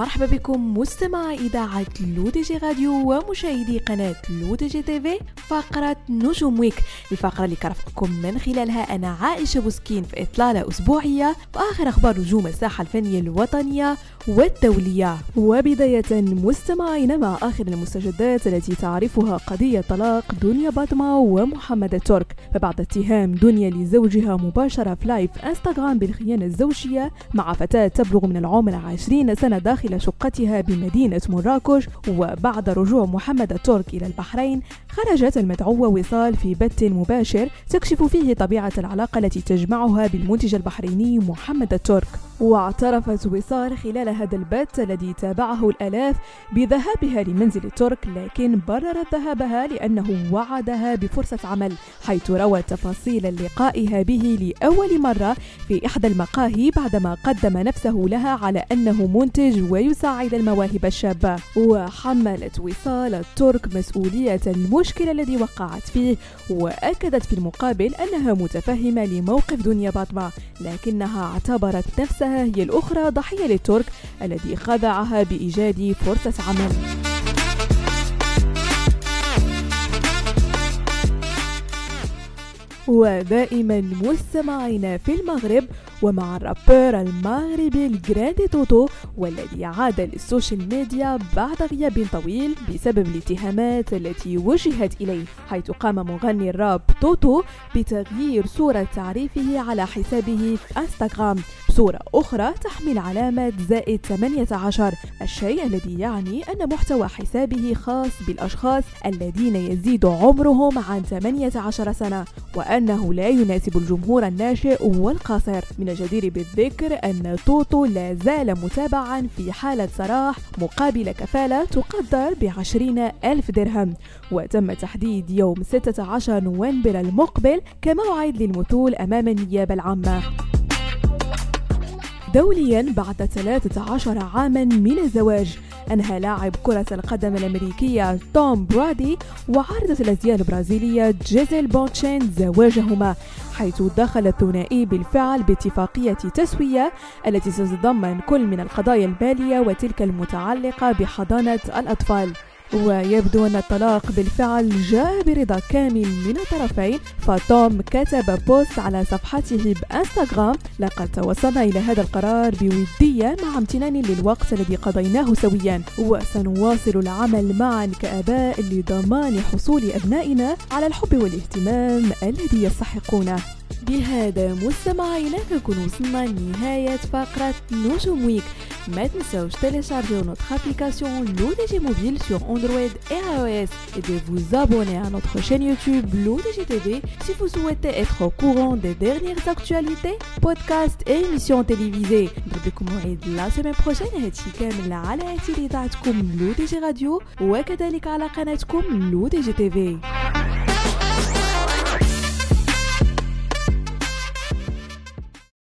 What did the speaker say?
مرحبا بكم مستمع إذاعة L'ODJ راديو ومشاهدي قناة L'ODJ TV فقرة نجوم Week. الفقرة اللي كرفقكم من خلالها أنا عائشة بوسكين في إطلالة أسبوعية وآخر أخبار نجوم الساحة الفنية الوطنية والدولية. وبداية مستمعين مع آخر المستجدات التي تعرفها قضية طلاق دنيا باطمة ومحمد الترك فبعد اتهام دنيا لزوجها مباشرة في live إنستغرام بالخيانة الزوجية مع فتاة تبلغ من العمر 20 سنة داخل شقتها بمدينة مراكش وبعد رجوع محمد الترك إلى البحرين خرجت المدعوة وصال في بث مباشر تكشف فيه طبيعة العلاقة التي تجمعها بالمنتج البحريني محمد الترك. واعترفت وصال خلال هذا البث الذي تابعه الآلاف بذهابها لمنزل الترك لكن بررت ذهابها لأنه وعدها بفرصة عمل حيث روت تفاصيل لقائها به لأول مرة في إحدى المقاهي بعدما قدم نفسه لها على أنه منتج ويساعد المواهب الشابة. وحملت وصال الترك مسؤولية المشكلة الذي وقعت فيه وأكدت في المقابل أنها متفهمة لموقف دنيا باطمة لكنها اعتبرت نفسها هي الأخرى ضحية للترك الذي خدعها بإيجاد فرصة عمل. ودائما مستمعين في المغرب ومع الرابر المغربي الجراندي توتو والذي عاد لل social media بعد غياب طويل بسبب الاتهامات التي وجهت إليه حيث قام مغني الراب توتو بتغيير صورة تعريفه على حسابه في إنستغرام. بصورة أخرى تحمل علامة زائد 18 الشيء الذي يعني أن محتوى حسابه خاص بالأشخاص الذين يزيد عمرهم عن 18 سنة وأنه لا يناسب الجمهور الناشئ والقاصر. من الجدير بالذكر أن توتو لا زال متابعا في حالة سراح مقابل كفالة تقدر بعشرين ألف درهم. وتم تحديد يوم 16 نوفمبر المقبل كموعد للمثول أمام النيابة العامة. دوليا بعد 13 عاما من الزواج أنهى لاعب كرة القدم الأمريكية توم برادي وعارضة الأزياء البرازيلية جيزيل بونتشين زواجهما حيث دخل الثنائي بالفعل باتفاقية تسوية التي ستتضمن كل من القضايا المالية وتلك المتعلقة بحضانة الأطفال. ويبدو أن الطلاق بالفعل جاء برضا كامل من الطرفين فتوم كتب بوست على صفحته بإنستغرام لقد توصلنا إلى هذا القرار بودية مع امتنان للوقت الذي قضيناه سويا وسنواصل العمل معا كآباء لضمان حصول أبنائنا على الحب والاهتمام الذي يستحقونه. بهذا مستمعينا نكون وصلنا لنهاية فقرة نجوم ويك ما تنسوش télécharger notre application l'ODG Mobile sur Android et iOS et de vous abonner à notre chaîne YouTube l'ODG TV si vous souhaitez être au courant des dernières actualités, podcasts et émissions télévisées. نضربكم موعد la semaine prochaine هادشي كامل على إذاعتكم لودي جي راديو وكذلك على قناتكم لودي جي تيفي